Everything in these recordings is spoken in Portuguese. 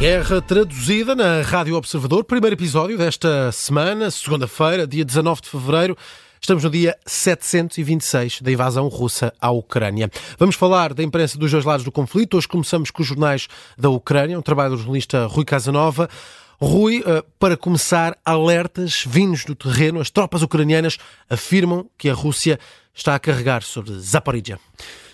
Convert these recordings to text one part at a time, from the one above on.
Guerra traduzida na Rádio Observador, primeiro episódio desta semana, segunda-feira, dia 19 de fevereiro. Estamos no dia 726 da invasão russa à Ucrânia. Vamos falar da imprensa dos dois lados do conflito. Hoje começamos com os jornais da Ucrânia, um trabalho do jornalista Rui Casanova. Rui, eh, para começar, alertas vindos do terreno. As tropas ucranianas afirmam que a Rússia está a carregar sobre Zaporizhia.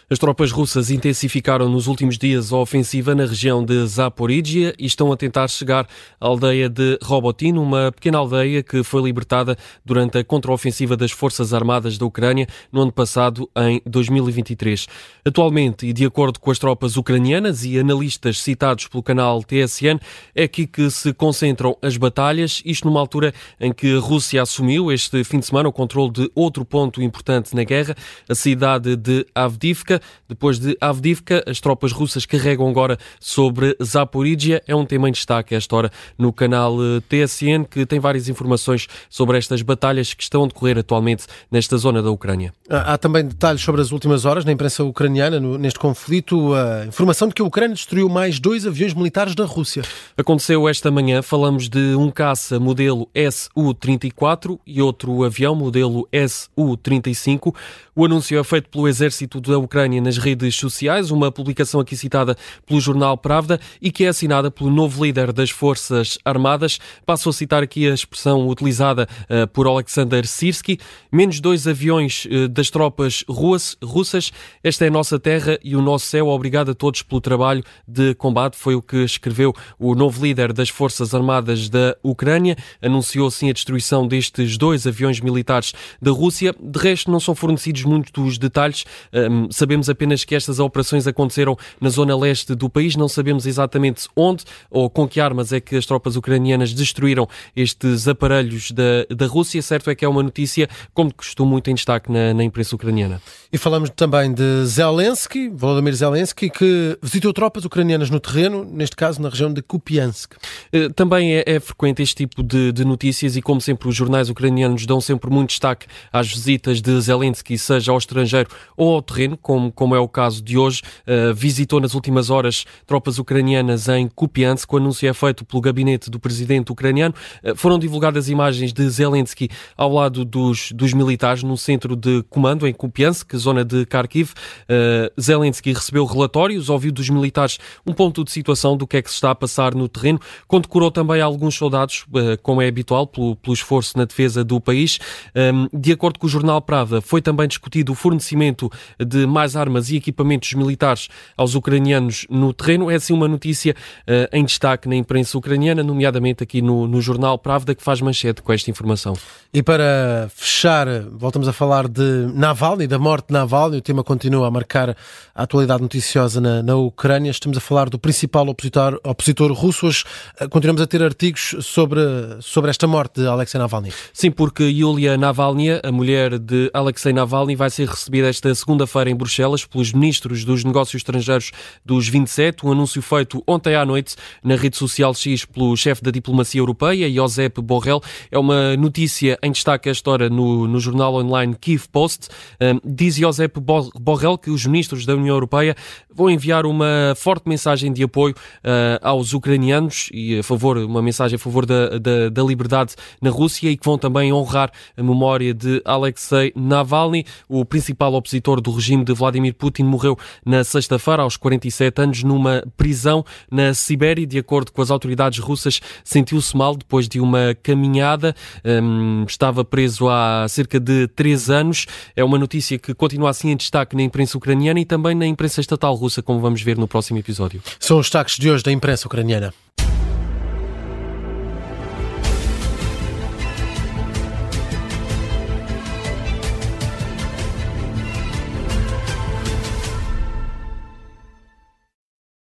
As tropas russas intensificaram nos últimos dias a ofensiva na região de Zaporizhia e estão a tentar chegar à aldeia de Robotin, uma pequena aldeia que foi libertada durante a contraofensiva das Forças Armadas da Ucrânia no ano passado, em 2023. Atualmente, e de acordo com as tropas ucranianas e analistas citados pelo canal TSN, é aqui que se concentram as batalhas, isto numa altura em que a Rússia assumiu este fim de semana o controle de outro ponto importante na guerra, a cidade de Avdivka, depois de Avdivka, as tropas russas carregam agora sobre Zaporizhia. É um tema em destaque esta hora no canal eh, TSN, que tem várias informações sobre estas batalhas que estão a decorrer atualmente nesta zona da Ucrânia. Há também detalhes sobre as últimas horas na imprensa ucraniana neste conflito. A informação de que a Ucrânia destruiu mais dois aviões militares da Rússia. Aconteceu esta manhã. Falamos de um caça modelo Su-34 e outro avião modelo Su-35. O anúncio é feito pelo exército da Ucrânia Ucrânia nas redes sociais, uma publicação aqui citada pelo jornal Pravda e que é assinada pelo novo líder das Forças Armadas. Passo a citar aqui a expressão utilizada uh, por Alexander Sirsky. Menos dois aviões uh, das tropas russas. Esta é a nossa terra e o nosso céu. Obrigado a todos pelo trabalho de combate. Foi o que escreveu o novo líder das Forças Armadas da Ucrânia. Anunciou assim a destruição destes dois aviões militares da Rússia. De resto, não são fornecidos muitos detalhes. Um, sabemos Sabemos apenas que estas operações aconteceram na zona leste do país, não sabemos exatamente onde ou com que armas é que as tropas ucranianas destruíram estes aparelhos da, da Rússia. Certo é que é uma notícia, como costumo, muito em destaque na, na imprensa ucraniana. E falamos também de Zelensky, Volodymyr Zelensky, que visitou tropas ucranianas no terreno, neste caso na região de Kupiansk. Eh, também é, é frequente este tipo de, de, notícias e, como sempre, os jornais ucranianos dão sempre muito destaque às visitas de Zelensky, seja ao estrangeiro ou ao terreno, como como, é o caso de hoje, uh, visitou nas últimas horas tropas ucranianas em Kupiansk. O anúncio é feito pelo gabinete do presidente ucraniano. Uh, foram divulgadas imagens de Zelensky ao lado dos, dos militares no centro de comando em Kupiansk, zona de Kharkiv. Uh, Zelensky recebeu relatórios, ouviu dos militares um ponto de situação do que é que se está a passar no terreno. Condecorou também alguns soldados, como é habitual, pelo, pelo esforço na defesa do país. Um, de acordo com o jornal Pravda, foi também discutido o fornecimento de mais armas e equipamentos militares aos ucranianos no terreno. É assim uma notícia uh, em destaque na imprensa ucraniana, nomeadamente aqui no, no jornal Pravda, que faz manchete com esta informação. E para fechar, voltamos a falar de Navalny, da morte de Navalny. O tema continua a marcar a atualidade noticiosa na, na Ucrânia. Estamos a falar do principal opositor, opositor russo. Hoje uh, continuamos a ter artigos sobre, sobre esta morte de Alexei Navalny. Sim, porque Yulia Navalny, a mulher de Alexei Navalny, vai ser recebida esta segunda-feira em Bruxelas pelos ministros dos negócios estrangeiros dos 27, um anúncio feito ontem à noite na rede social X pelo chefe da diplomacia europeia, Josep Borrell. É uma notícia em destaque esta hora no, no jornal online Kiev Post. Um, diz Josep Borrell que os ministros da União Europeia vão enviar uma forte mensagem de apoio uh, aos ucranianos e a favor, uma mensagem a favor da, da, da liberdade na Rússia e que vão também honrar a memória de Alexei Navalny, o principal opositor do regime de Vladimir Putin morreu na sexta-feira, aos 47 anos, numa prisão na Sibéria. De acordo com as autoridades russas, sentiu-se mal depois de uma caminhada. Um, estava preso há cerca de três anos. É uma notícia que continua assim em destaque na imprensa ucraniana e também na imprensa estatal russa, como vamos ver no próximo episódio. São os destaques de hoje da imprensa ucraniana.